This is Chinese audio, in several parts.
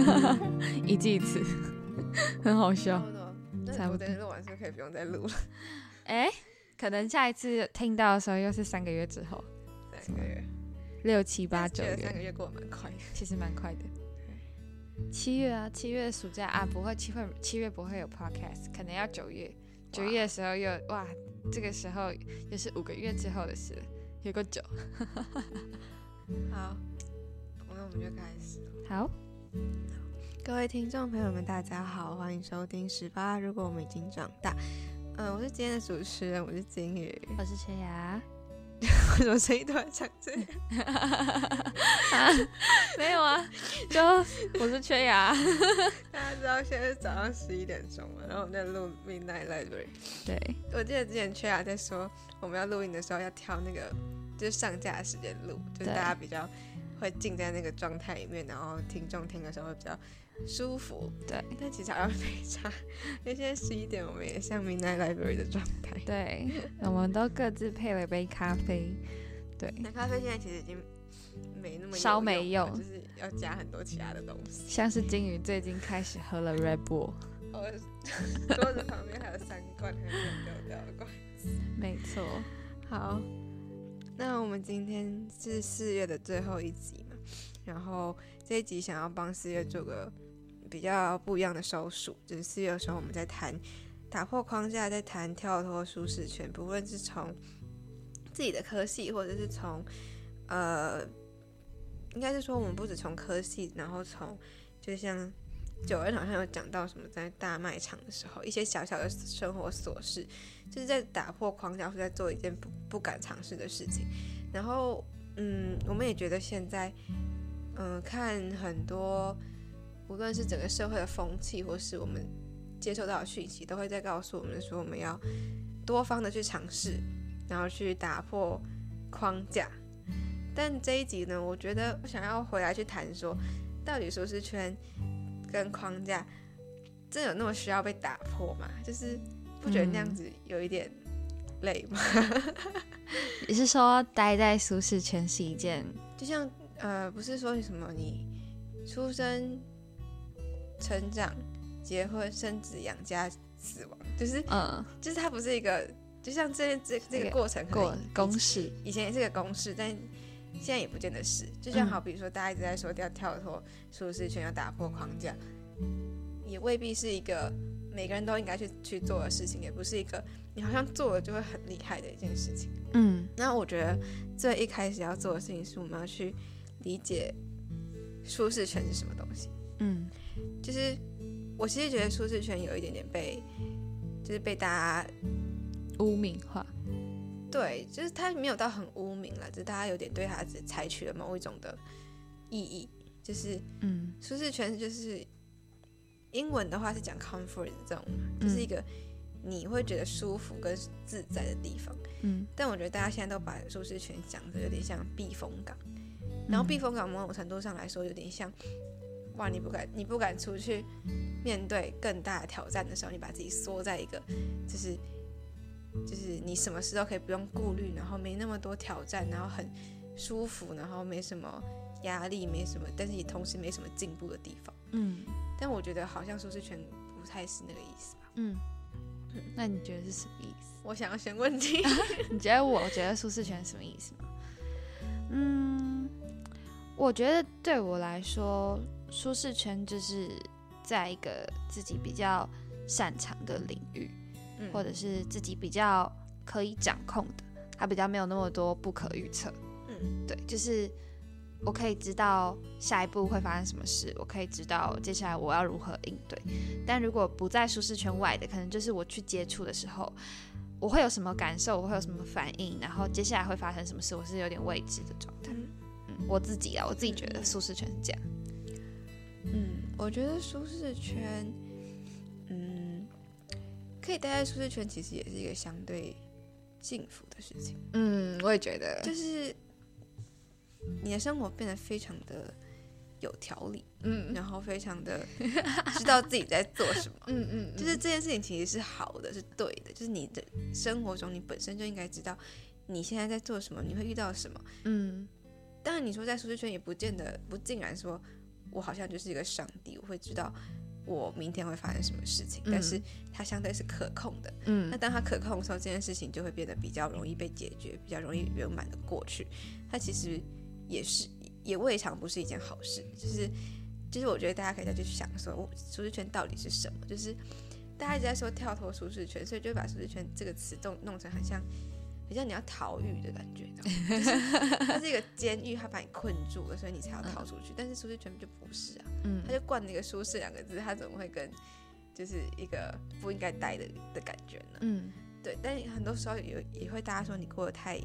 一季一次，很好笑。差不多。那录完是不是可以不用再录了？哎、可能下一次听到的时候又是三个月之后，三个月，六七八九月三，个月过得蛮快的。其实蛮快的。七月啊，七月暑假啊，不会七会七月不会有 podcast，可能要九月。九月的时候又哇，这个时候又是五个月之后的事了，有个九。好，那我们就开始。好，各位听众朋友们，大家好，欢迎收听十八。如果我们已经长大，嗯、我是今天的主持人，我是金鱼。我是缺牙。为什么声音突然唱这样？没有啊，就我是缺牙。大家知道现在是早上十一点钟嘛，然后我们在录 Midnight Library。对，我记得之前缺牙在说，我们要录音的时候要挑那个就是上架的时间录，就是大家比较会浸在那个状态里面，然后听众听的时候会比较舒服。对，但其实好像没差，因为现在十一点，我们也像 Midnight Library 的状态。对，我们都各自配了一杯咖啡。对，那咖啡现在其实已经没那么有稍没用就是要加很多其他的东西。像是金鱼最近开始喝了 Red Bull。我桌子旁边还有三罐还没有丢掉的罐。没错，好，那我们今天是四月的最后一集嘛，然后这一集想要帮四月做个比较不一样的收束，就是四月的时候我们在谈打破框架，在谈跳脱舒适圈，不论是从自己的科系，或者是从呃，应该是说我们不止从科系，然后从就像九恩好像有讲到什么，在大卖场的时候，一些小小的生活琐事，就是在打破框架，或在做一件不不敢尝试的事情。然后，嗯，我们也觉得现在，嗯、看很多，无论是整个社会的风气，或是我们接受到的讯息，都会在告诉我们说，我们要多方的去尝试，然后去打破框架。但这一集呢，我觉得我想要回来去谈说，到底舒适圈跟框架真有那么需要被打破吗？就是不觉得那样子有一点累吗？你是说待在舒适圈是一件就像呃，不是说什么你出生、成长、结婚、生子、养家、死亡，就是嗯就是它不是一个，就像这这这个个过程过公式？以前也是个公式，但现在也不见得是。就像嗯好比说，大家一直在说要跳脱舒适圈，要打破框架，也未必是一个每个人都应该去去做的事情，也不是一个你好像做了就会很厉害的一件事情。嗯那我觉得最一开始要做的事情是，我们要去理解舒适圈是什么东西。嗯就是我其实觉得舒适圈有一点点被，就是被大家污名化。对，就是他没有到很污名了，就是大家有点对他只采取了某一种的意义，就是嗯。舒适圈就是英文的话是讲 comfort zone，嘛就是一个你会觉得舒服跟自在的地方。嗯。但我觉得大家现在都把舒适圈想的有点像避风港，然后避风港某种程度上来说有点像，哇，你不敢你不敢出去面对更大的挑战的时候，你把自己缩在一个就是就是你什么事都可以不用顾虑，然后没那么多挑战，然后很舒服，然后没什么压力，没什么，但是也同时没什么进步的地方。嗯但我觉得好像舒适圈不太是那个意思吧。嗯，那你觉得是什么意思？我想要选问题，你觉得我觉得舒适圈什么意思吗？嗯，我觉得对我来说，舒适圈就是在一个自己比较擅长的领域，嗯或者是自己比较可以掌控的，它比较没有那么多不可预测。嗯对，就是我可以知道下一步会发生什么事，我可以知道接下来我要如何应对。但如果不在舒适圈外的，可能就是我去接触的时候，我会有什么感受，我会有什么反应，然后接下来会发生什么事，我是有点未知的状态。嗯嗯，我自己啊，我自己觉得舒适圈是这样。嗯，我觉得舒适圈，嗯，可以待在舒适圈，其实也是一个相对幸福的事情。嗯，我也觉得，就是你的生活变得非常的有条理，嗯然后非常的 知道自己在做什么。嗯嗯，就是这件事情其实是好的，是对的。就是你的生活中，你本身就应该知道你现在在做什么，你会遇到什么。嗯当然，你说在舒适圈也不见得不尽然说我好像就是一个上帝，我会知道我明天会发生什么事情，但是它相对是可控的。嗯那当它可控的时候，这件事情就会变得比较容易被解决，比较容易圆满的过去。它其实也是也未尝不是一件好事，就是就是我觉得大家可以再去想说，我舒适圈到底是什么？就是大家一直在说跳脱舒适圈，所以就把舒适圈这个词弄弄成很像很像你要逃狱的感觉？就是 它是一个监狱，它把你困住了，所以你才要逃出去。但是舒适圈就不是啊，嗯它就冠了一个舒适两个字，它怎么会跟就是一个不应该待的的感觉呢？嗯对，但很多时候有也会大家说你过得太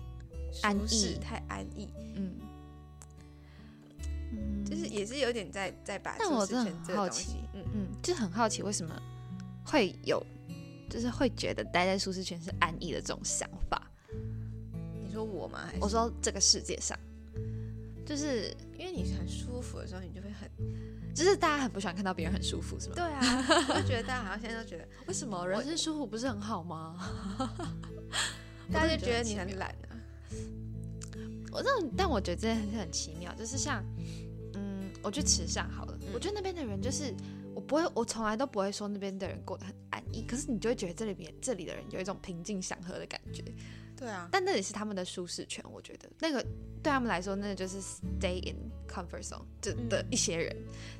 安舒适、逸太安逸，嗯嗯，就是也是有点在在把舒适圈这很好奇个东西，嗯，嗯，就很好奇为什么会有，就是会觉得待在舒适圈是安逸的这种想法。你说我吗？我说这个世界上，就是因为你很舒服的时候，你就会很就是大家很不喜欢看到别人很舒服，是吗？对啊，我就觉得大家好像现在都觉得，为什么人生舒服不是很好吗？大家就觉得你很懒啊，我这种，但我觉得这件事很奇妙，就是像，嗯，我去池上好了，嗯我觉得那边的人就是，我不会，我从来都不会说那边的人过得很安逸，可是你就会觉得这里边这里的人有一种平静祥和的感觉，对啊，但那也是他们的舒适圈，我觉得。那个对他们来说，那就是 stay in comfort zone 的嗯。的一些人，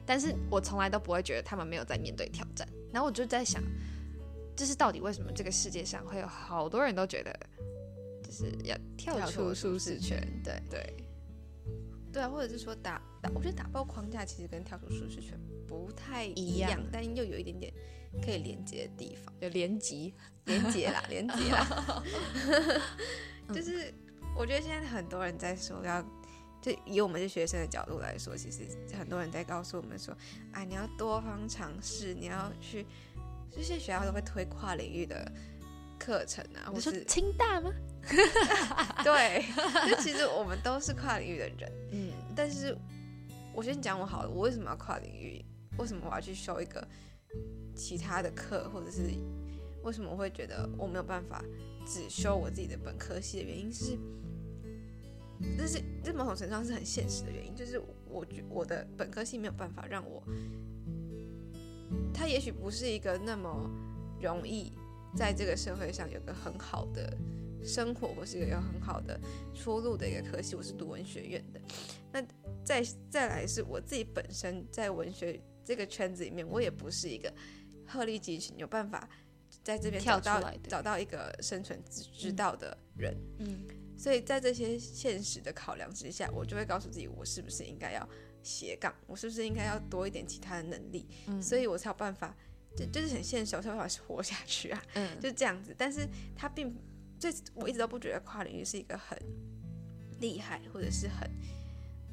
但是我从来都不会觉得他们没有在面对挑战，然后我就在想，就是到底为什么这个世界上会有好多人都觉得，就是要跳跳出舒适圈，对。对。对啊，或者是说打打，我觉得打爆框架其实跟跳出舒适圈不太一一样，但又有一点点可以连接的地方。有连级，连接啦，连接啦，就是我觉得现在很多人在说要，就以我们是学生的角度来说，其实很多人在告诉我们说，啊，你要多方尝试，你要去，就现在学校都会推跨领域的课程啊，或你说是清大吗？对，就其实我们都是跨领域的人，嗯，但是我先讲我好了，我为什么要跨领域？为什么我要去修一个其他的课，或者是为什么我会觉得我没有办法只修我自己的本科系的原因是，这是这某种程度上是很现实的原因，就是我觉我的本科系没有办法让我，它也许不是一个那么容易在这个社会上有个很好的生活，或是一个有很好的出路的一个科系。我是读文学院的，那再再来是我自己本身在文学这个圈子里面，我也不是一个鹤立鸡群，有办法在这边找到找到一个生存之之道的人。嗯所以在这些现实的考量之下，我就会告诉自己，我是不是应该要斜杠，我是不是应该要多一点其他的能力，嗯所以我才有办法，就就是很现实，我才有办法活下去啊，嗯，就这样子。但是它并，这我一直都不觉得跨领域是一个很厉害，或者是很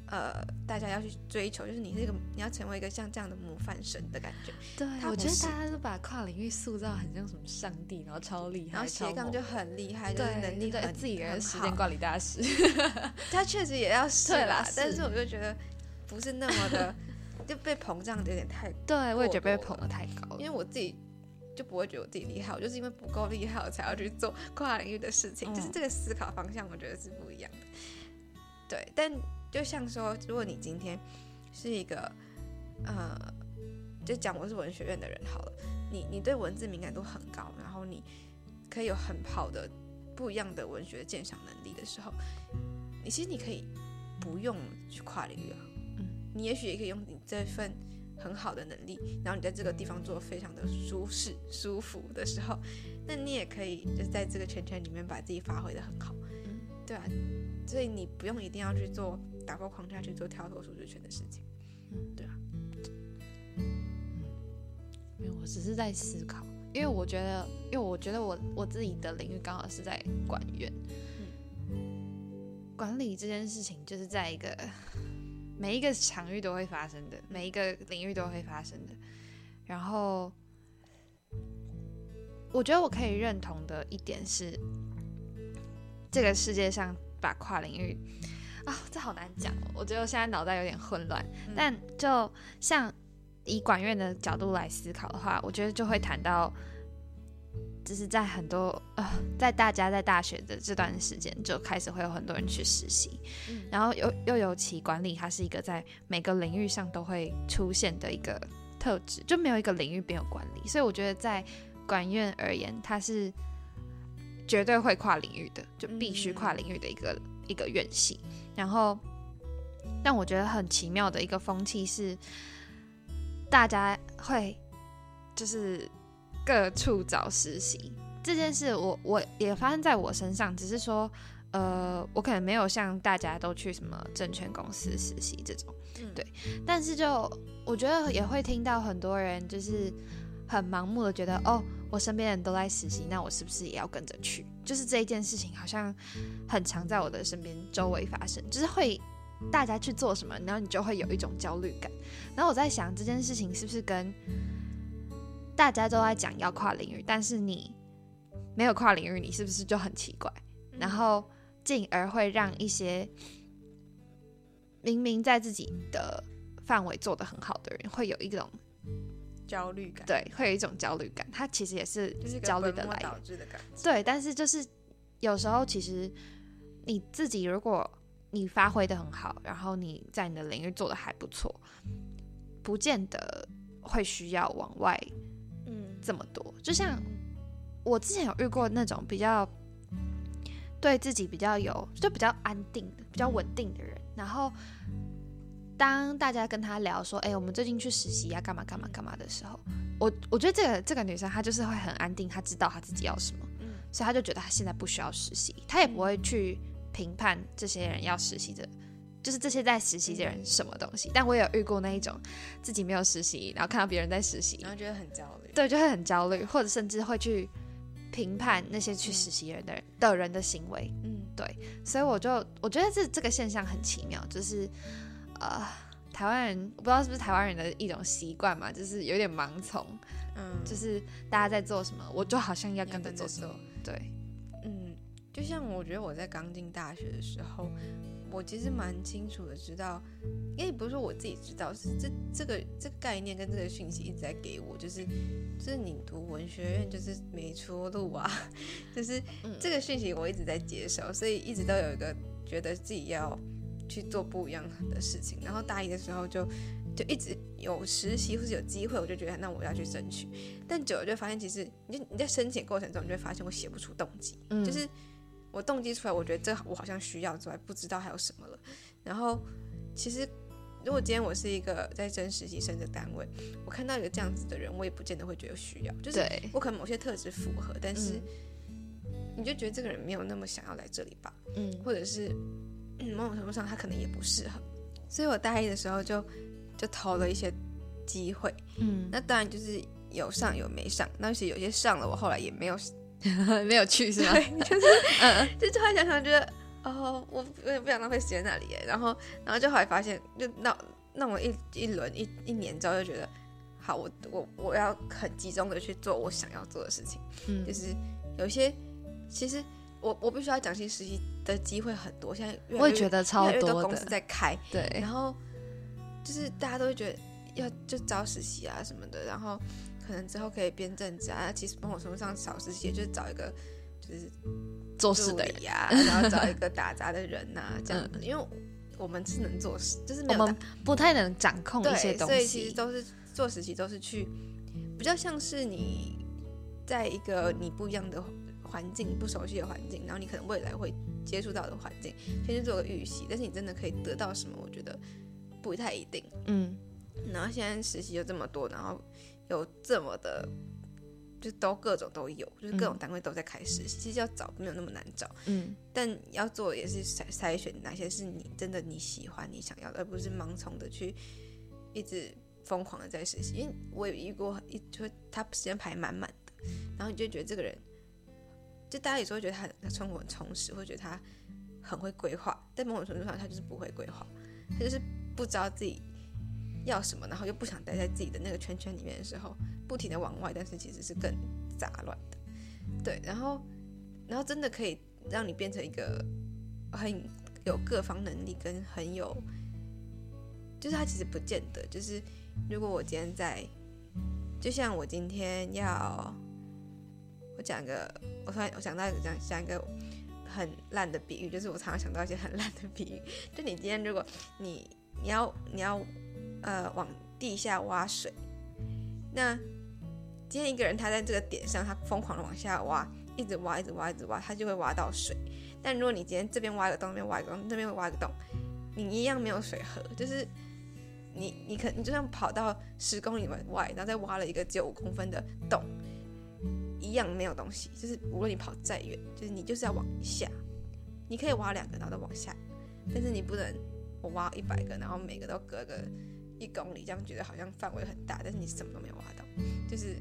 呃大家要去追求，就是你是一个你要成为一个像这样的模范生的感觉，对，我觉得大家都把跨领域塑造很像什么上帝，然后超厉害，然后斜杠就很厉害，就是对能力很对自己人很时间管理大师，他确实也要是对啦是但是我就觉得不是那么的 就被膨胀的有点太，对我也觉得被捧得太高。了，因为我自己就不会觉得我自己厉害，我就是因为不够厉害，我才要去做跨领域的事情，嗯就是这个思考方向我觉得是不一样的。对，但就像说，如果你今天是一个呃，就讲我是文学院的人好了，你你对文字敏感度很高，然后你可以有很好的不一样的文学鉴赏能力的时候，你其实你可以不用去跨领域啊，嗯，你也许也可以用你这份很好的能力，然后你在这个地方做非常的舒适舒服的时候，那你也可以就是在这个圈圈里面把自己发挥的很好，嗯。对啊，所以你不用一定要去做打破框架去做跳脱舒适圈的事情，对啊，嗯。没有，我只是在思考，因为我觉得，因为我觉得我我自己的领域刚好是在管院，管理这件事情就是在一个每一个场域都会发生的，每一个领域都会发生的。然后，我觉得我可以认同的一点是，这个世界上把跨领域啊，这好难讲哦。我觉得我现在脑袋有点混乱，但就像以管院的角度来思考的话，我觉得就会谈到就是在很多呃，在大家在大学的这段时间就开始会有很多人去实习，然后又又尤其管理，它是一个在每个领域上都会出现的一个特质，就没有一个领域没有管理，所以我觉得在管院而言，它是绝对会跨领域的，就必须跨领域的一个一个院系。然后，但我觉得很奇妙的一个风气是，大家会就是。各处找实习这件事，我我也发生在我身上，只是说，呃，我可能没有像大家都去什么证券公司实习这种，对。但是就我觉得也会听到很多人就是很盲目的觉得，哦，我身边人都在实习，那我是不是也要跟着去？就是这一件事情好像很常在我的身边周围发生，就是会大家去做什么，然后你就会有一种焦虑感。然后我在想这件事情是不是跟大家都在讲要跨领域，但是你没有跨领域，你是不是就很奇怪？然后进而会让一些明明在自己的范围做得很好的人，会有一种焦虑感。对，会有一种焦虑感。他其实也是就是焦虑的来导致的感觉。对，但是就是有时候其实你自己如果你发挥的很好，然后你在你的领域做的还不错，不见得会需要往外。这么多，就像我之前有遇过那种比较对自己比较有，就比较安定的、比较稳定的人。然后当大家跟他聊说：“哎，我们最近去实习呀，干嘛干嘛干嘛”的时候，我我觉得这个这个女生她就是会很安定，她知道她自己要什么，所以她就觉得她现在不需要实习，她也不会去评判这些人要实习的。就是这些在实习的人什么东西，但我有遇过那一种自己没有实习，然后看到别人在实习，然后觉得很焦虑，对，就会很焦虑，或者甚至会去评判那些去实习人的人的人的行为，嗯，对，所以我就我觉得这这个现象很奇妙，就是呃，台湾人我不知道是不是台湾人的一种习惯嘛，就是有点盲从，嗯，就是大家在做什么，我就好像要跟着做什么，对，嗯，就像我觉得我在刚进大学的时候。我其实蛮清楚的知道，因为不是说我自己知道，是这这个这个概念跟这个讯息一直在给我，就是就是你读文学院就是没出路啊，就是这个讯息我一直在接受，所以一直都有一个觉得自己要去做不一样的事情。然后大一的时候就就一直有实习或是有机会，我就觉得那我要去争取。但久了就发现，其实你你在申请过程中，你就会发现我写不出动机，就是。我动机出来，我觉得这我好像需要之外，不知道还有什么了。然后，其实如果今天我是一个在争实习生的单位，我看到一个这样子的人，我也不见得会觉得需要。就是我可能某些特质符合，但是你就觉得这个人没有那么想要来这里吧？嗯，或者是某种程度上他可能也不适合。所以我大一的时候就就投了一些机会。嗯，那当然就是有上有没上，那其实有些上了，我后来也没有。没有去是吗？就是，嗯，就突然想想，觉得哦，我有点不想浪费时间那里耶。然后，然后就后来发现，就弄弄了一一轮一一年之后，就觉得好，我我我要很集中的去做我想要做的事情。嗯，就是有些其实我我必须要讲，其实实习的机会很多，现在我也觉得超多公司在开，对，然后就是大家都会觉得要就招实习啊什么的，然后。可能之后可以编正职啊，其实帮我程度上少实习，就是找一个就是做事的人呀，然后找一个打杂的人呐，这样，因为我们是能做事，就是我们不太能掌控一些东西，所以其实都是做实习，都是去比较像是你在一个你不一样的环境、不熟悉的环境，然后你可能未来会接触到的环境，先去做个预习，但是你真的可以得到什么，我觉得不太一定。嗯，然后现在实习就这么多，然后。有这么的，就都各种都有，就是各种单位都在开实习。其实要找没有那么难找，嗯，但要做也是筛筛选哪些是你真的你喜欢你想要的，而不是盲从的去一直疯狂的在实习。因为我有遇过一，就他时间排满满的，然后你就觉得这个人，就大家有时候觉得他他生活很充实，会觉得他很会规划，但某种程度上他就是不会规划，他就是不知道自己。要什么，然后又不想待在自己的那个圈圈里面的时候，不停的往外，但是其实是更杂乱的，对。然后，然后真的可以让你变成一个很有各方能力跟很有，就是他其实不见得，就是如果我今天在，就像我今天要，我讲个，我突然我想到讲讲一个很烂的比喻，就是我常常想到一些很烂的比喻。就你今天如果你你要你要呃往地下挖水，那今天一个人他在这个点上，他疯狂的往下挖，一直挖一直挖一直挖，他就会挖到水。但如果你今天这边挖一个洞，那边挖一个洞，那边挖一个洞，你一样没有水喝，就是你你可你就算跑到十公里外，然后再挖了一个只有五公分的洞。一样没有东西，就是无论你跑再远，就是你就是要往下。你可以挖两个，然后都往下，但是你不能我挖一百个，然后每个都隔个一公里，这样觉得好像范围很大，但是你什么都没有挖到，就是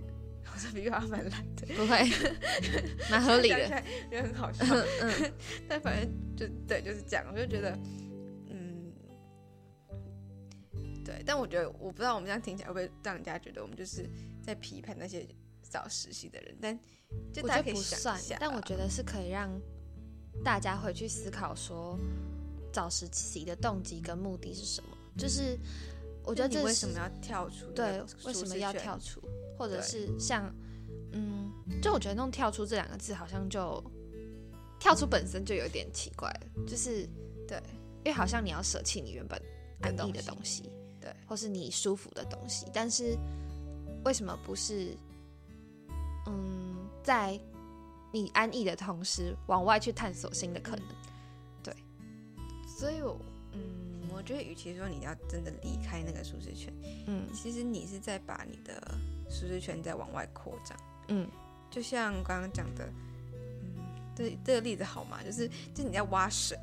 我这比喻蛮烂的，不会，蛮合理的，觉得很好笑。嗯，但反正就对，就是这样，我就觉得，嗯，对，但我觉得我不知道我们这样听起来会不会让人家觉得我们就是在批判那些。找实习的人，但就大家可以想一下。但我觉得是可以让大家回去思考说，找实习的动机跟目的是什么。就是我觉得这为什么要跳出？对，为什么要跳出？或者是像，嗯，就我觉得弄“跳出”这两个字，好像就跳出本身就有点奇怪了。就是对，因为好像你要舍弃你原本安逸的东西，对，或是你舒服的东西，但是为什么不是？嗯，在你安逸的同时，往外去探索新的可能。对，所以，我嗯，我觉得，与其说你要真的离开那个舒适圈，嗯，其实你是在把你的舒适圈在往外扩张。嗯，就像刚刚讲的，嗯，这这个例子好吗？就是，就是你在挖水，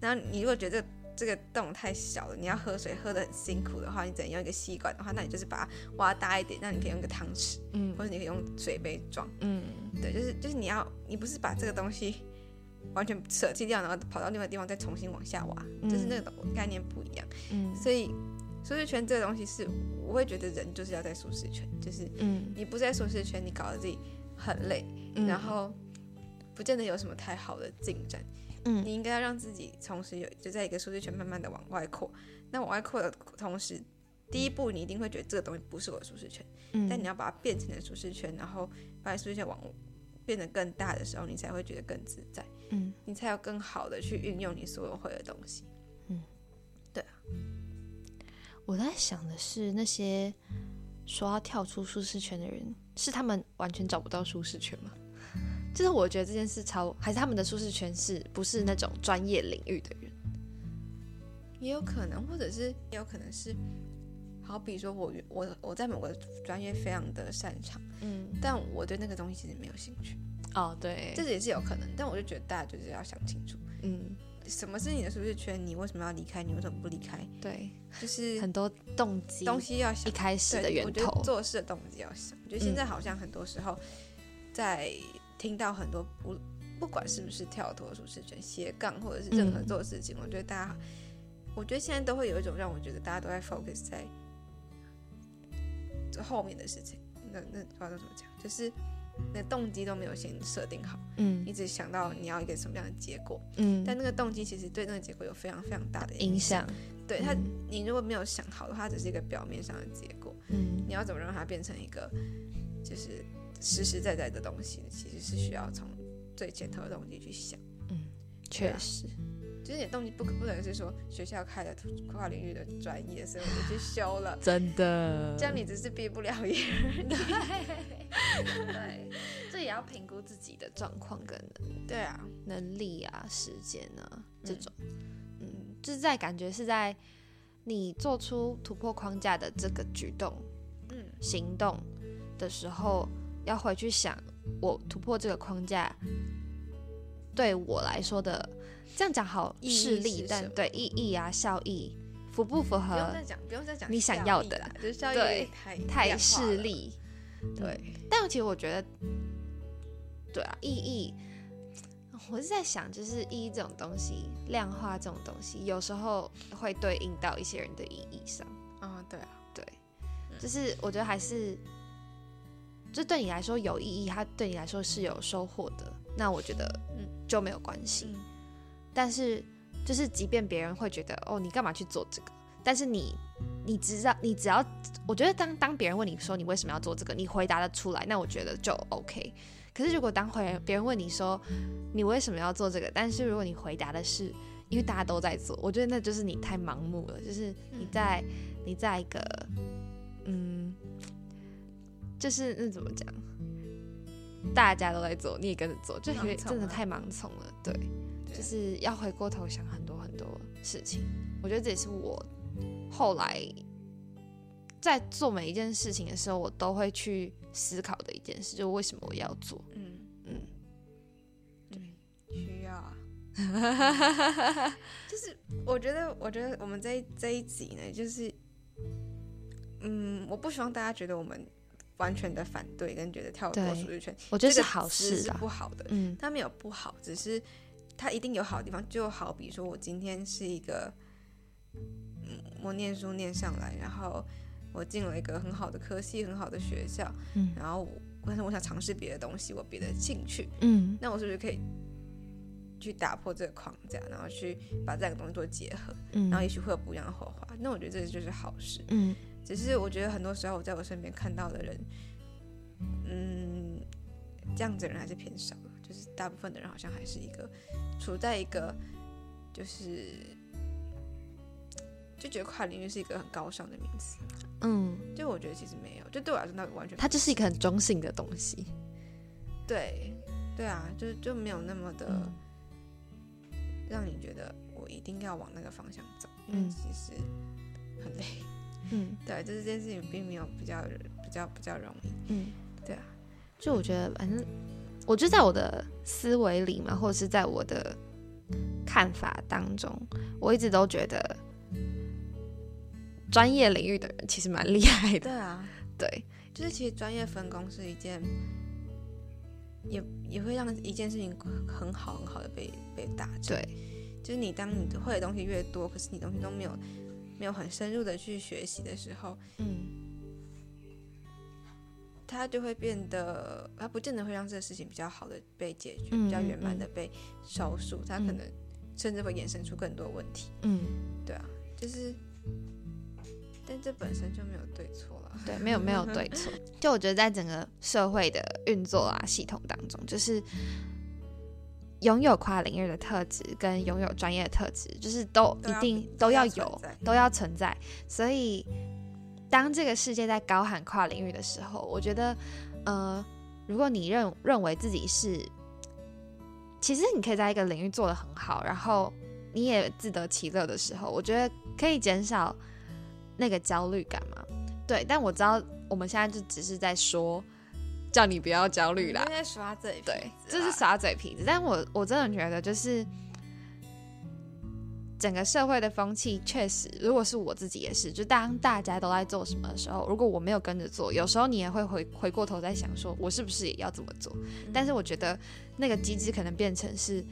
然后你如果觉得。这个洞太小了，你要喝水喝的很辛苦的话，你只能用一个吸管的话，那你就是把它挖大一点，那你可以用一个汤匙，嗯，或者你可以用水杯装，嗯，对，就是就是你要，你不是把这个东西完全舍弃掉，然后跑到另外地方再重新往下挖，就是那个概念不一样，嗯，所以舒适圈这个东西是，我会觉得人就是要在舒适圈，就是，嗯，你不在舒适圈，你搞得自己很累，然后不见得有什么太好的进展。嗯，你应该要让自己同时有就在一个舒适圈慢慢的往外扩。那往外扩的同时，第一步你一定会觉得这个东西不是我的舒适圈。嗯。但你要把它变成的舒适圈，然后把舒适圈往变得更大的时候，你才会觉得更自在。嗯。你才有更好的去运用你所有会的东西。嗯。对啊。我在想的是，那些说要跳出舒适圈的人，是他们完全找不到舒适圈吗？就是我觉得这件事超，还是他们的舒适圈是不是那种专业领域的人，也有可能，或者是也有可能是，好比说我我我在某个专业非常的擅长，嗯，但我对那个东西其实没有兴趣。哦，对，这也是有可能，但我就觉得大家就是要想清楚，嗯，什么是你的舒适圈？你为什么要离开？你为什么不离开？对，就是很多动机东西要想，一开始的源头，做事的动机要想。我觉得现在好像很多时候在。听到很多不不管是不是跳脱舒适圈、斜杠或者是任何做事情，我觉得大家，我觉得现在都会有一种让我觉得大家都在 focus 在这后面的事情。那那不知道怎么讲，就是那动机都没有先设定好，嗯，一直想到你要一个什么样的结果，嗯，但那个动机其实对那个结果有非常非常大的影响。对他，你如果没有想好的话，只是一个表面上的结果，嗯，你要怎么让它变成一个就是。实实在在的东西，其实是需要从最前头的动机去想。嗯，确实，就是你的动机不可不能是说学校开的跨领域的专业，所以我就去 修了。真的，这样你只是毕不了业。对，这也要评估自己的状况跟对啊能力啊时间啊这种。嗯，就是在感觉是在你做出突破框架的这个举动，嗯，行动的时候。要回去想，我突破这个框架对我来说的，这样讲好势力，但对意义啊效益符不符合？不用再讲，不用再讲你想要的啦，就是效益太太势利。对，但其实我觉得，对啊，意义，我是在想，就是意义这种东西，量化这种东西，有时候会对应到一些人的意义上。啊，对啊，对，就是我觉得还是。这对你来说有意义，它对你来说是有收获的，那我觉得嗯就没有关系。但是就是即便别人会觉得哦你干嘛去做这个，但是你你知道你只要我觉得当当别人问你说你为什么要做这个，你回答的出来，那我觉得就 OK。可可是如果当回别人问你说你为什么要做这个，但是如果你回答的是因为大家都在做，我觉得那就是你太盲目了，就是你在你在一个嗯，就是那怎么讲，大家都在做，你也跟着做，就觉得盲从啊真的太盲从了，对，对就是要回过头想很多很多事情。我觉得这也是我后来在做每一件事情的时候，我都会去思考的一件事，就是为什么我要做。嗯嗯，对需要啊。就是我觉得，我觉得我们这一这一集呢，就是，嗯，我不希望大家觉得我们完全的反对，跟觉得跳脱对舒适圈，我觉得是这个好事是。不好的。嗯它没有不好，只是它一定有好的地方。就好比说，我今天是一个，嗯，我念书念上来，然后我进了一个很好的科系，很好的学校，嗯然后我但是我想尝试别的东西，我别的兴趣，嗯那我是不是可以去打破这个框架，然后去把这两个东西做结合，嗯，然后也许会有不一样的火花？那我觉得这就是好事。嗯只是我觉得很多时候我在我身边看到的人，嗯，这样子的人还是偏少的，就是大部分的人好像还是一个处在一个就是就觉得跨领域是一个很高尚的名词，嗯，就我觉得其实没有，就对我来说那完全它就是一个很中性的东西。对对啊，就就没有那么的嗯让你觉得我一定要往那个方向走，因为嗯其实很累。嗯对，就是这件事情并没有比较比较比较容易。嗯，对啊，就我觉得，反正我就在我的思维里嘛，或者是在我的看法当中，我一直都觉得专业领域的人其实蛮厉害的。对啊，对，就是其实专业分工是一件，也也会让一件事情很好很好的被被打。对，就是你当你会的东西越多，可是你东西都没有没有很深入的去学习的时候，嗯它就会变得，它不见得会让这个事情比较好的被解决，嗯比较圆满嗯的被收束，它可嗯能甚至会衍生出更多问题。嗯，对啊，就是，但这本身就没有对错了。对，没有没有对错。就我觉得在整个社会的运作啊系统当中，就是拥有跨领域的特质跟拥有专业的特质，就是都一定都要有，都要存在。所以，当这个世界在高喊跨领域的时候，我觉得，呃，如果你认认为自己是，其实你可以在一个领域做得很好，然后你也自得其乐的时候，我觉得可以减少那个焦虑感嘛。对，但我知道我们现在就只是在说，叫你不要焦虑啦你，在耍嘴皮子，对，这是耍嘴皮子。但我我真的觉得，就是整个社会的风气，确实，如果是我自己也是，就当大家都在做什么的时候，如果我没有跟着做，有时候你也会回回过头在想，说我是不是也要这么做？但是我觉得那个机制可能变成是，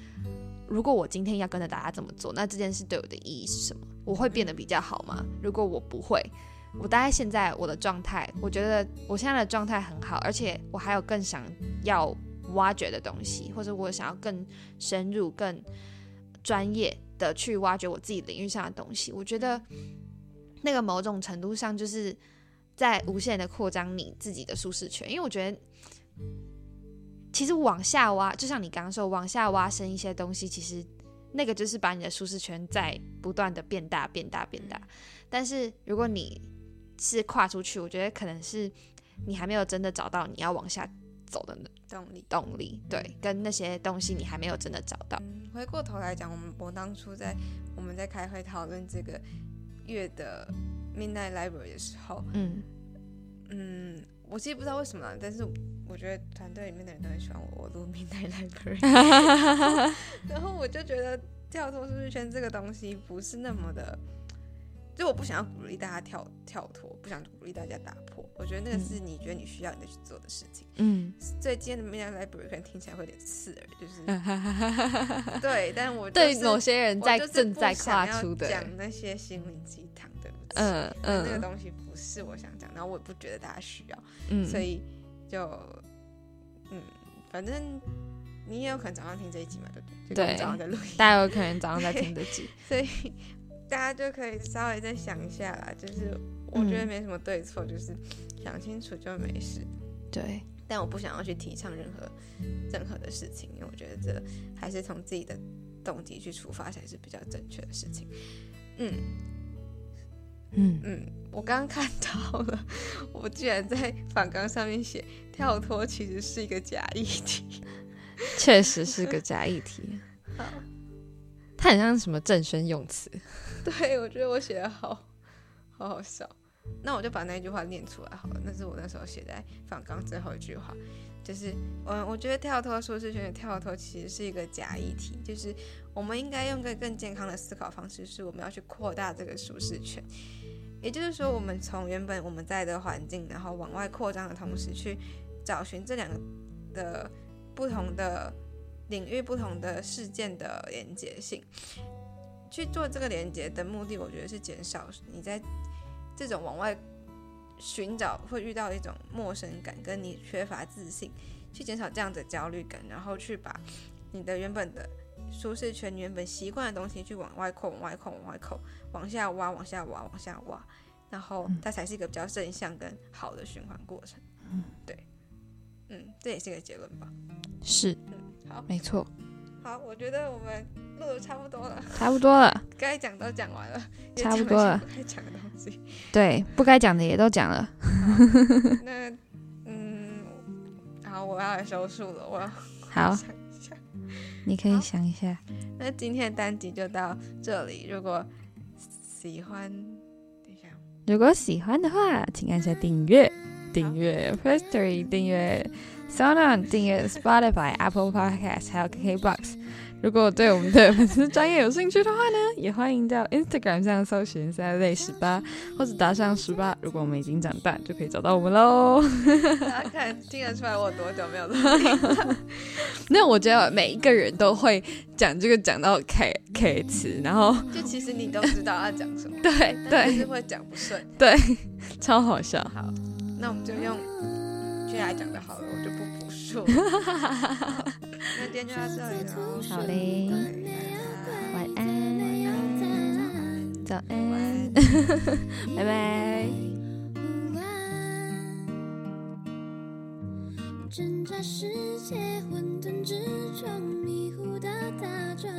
如果我今天要跟着大家这么做，那这件事对我的意义是什么？我会变得比较好吗？如果我不会，我大概现在我的状态，我觉得我现在的状态很好，而且我还有更想要挖掘的东西，或者我想要更深入、更专业的去挖掘我自己领域上的东西。我觉得那个某种程度上就是在无限的扩张你自己的舒适圈，因为我觉得。其实往下挖，就像你刚刚说，往下挖深一些东西，其实那个就是把你的舒适圈在不断的变大、变大、变大。但是如果你是跨出去，我觉得可能是你还没有真的找到你要往下走的动力。动力，对，跟那些东西你还没有真的找到。嗯，回过头来讲，我们我当初在我们在开会讨论这个月的 Midnight Library 的时候，嗯嗯，我其实不知道为什么，但是我觉得团队里面的人都很喜欢我我录 Midnight Library，然后我就觉得跳脱舒适圈这个东西不是那么的，就我不想要鼓励大家跳跳脱，不想鼓励大家打破，我觉得那个是你觉得你需要你再去做的事情。嗯，所以今天的 Midnight Library 可能听起来会有点刺耳，就是 对，但我、就是、对某些人在正在跨出的，讲那些心灵鸡汤，对不起，嗯那个嗯东西不是我想讲，然后我也不觉得大家需要，嗯，所以就嗯，反正你也有可能早上听这一集嘛，对不对？对早上在录音，大家有可能早上在听这集，所以大家就可以稍微再想一下啦，就是我觉得嗯没什么对错，就是想清楚就没事。对，但我不想要去提倡任何任何的事情，因为我觉得这还是从自己的动机去出发才是比较正确的事情。嗯嗯，嗯，我刚刚看到了，我居然在反纲上面写跳脱其实是一个假议题。确实是个假议题。好，它很像什么正宣用词。对我觉得我写的好好好笑。那我就把那句话念出来好了，那是我那时候写在反纲最后一句话，就是我我觉得跳脱舒适圈跳脱其实是一个假议题，就是我们应该用个更健康的思考方式，是我们要去扩大这个舒适圈，也就是说，我们从原本我们在的环境，然后往外扩张的同时，去找寻这两个的不同的领域、不同的事件的连接性。去做这个连接的目的，我觉得是减少你在这种往外寻找会遇到一种陌生感，跟你缺乏自信，去减少这样的焦虑感，然后去把你的原本的舒适圈、原本习惯的东西去往外扩、往外扩、往外扩，往下挖、往下挖、往下挖，然后它才是一个比较正向跟好的循环过程。嗯，对，嗯，这也是一个结论吧。是，嗯，好，没错，好，我觉得我们录的差不多了，差不多了。该讲都讲完了，差不多了该讲的东西。对，不该讲的也都讲了。那，嗯，好，我要来收束了，我要好，想一下。你可以想一下。那今天的单集就到这里，如果喜欢，等一下，如果喜欢的话，请按下订阅，订阅 Firstory，订阅 SoundOn，订阅 Spotify、Apple Podcast，还有 KKBox。如果对我们的粉丝专业有兴趣的话呢，也欢迎到 Instagram 上搜寻 Saturday 十八，或者打上十八。如果我们已经长大，就可以找到我们喽。大家看听得出来我多久没有录？那我觉得每一个人都会讲这个讲到 K K 词，然后就其实你都知道要讲什么，对对就是会讲不顺。对，超好笑。好，那我们就用接下来讲的好了，我就不补述了。好那今天就到这里喽。好嘞对晚拜安，早安，安。拜拜。挣扎世界混沌之中，迷糊的打转。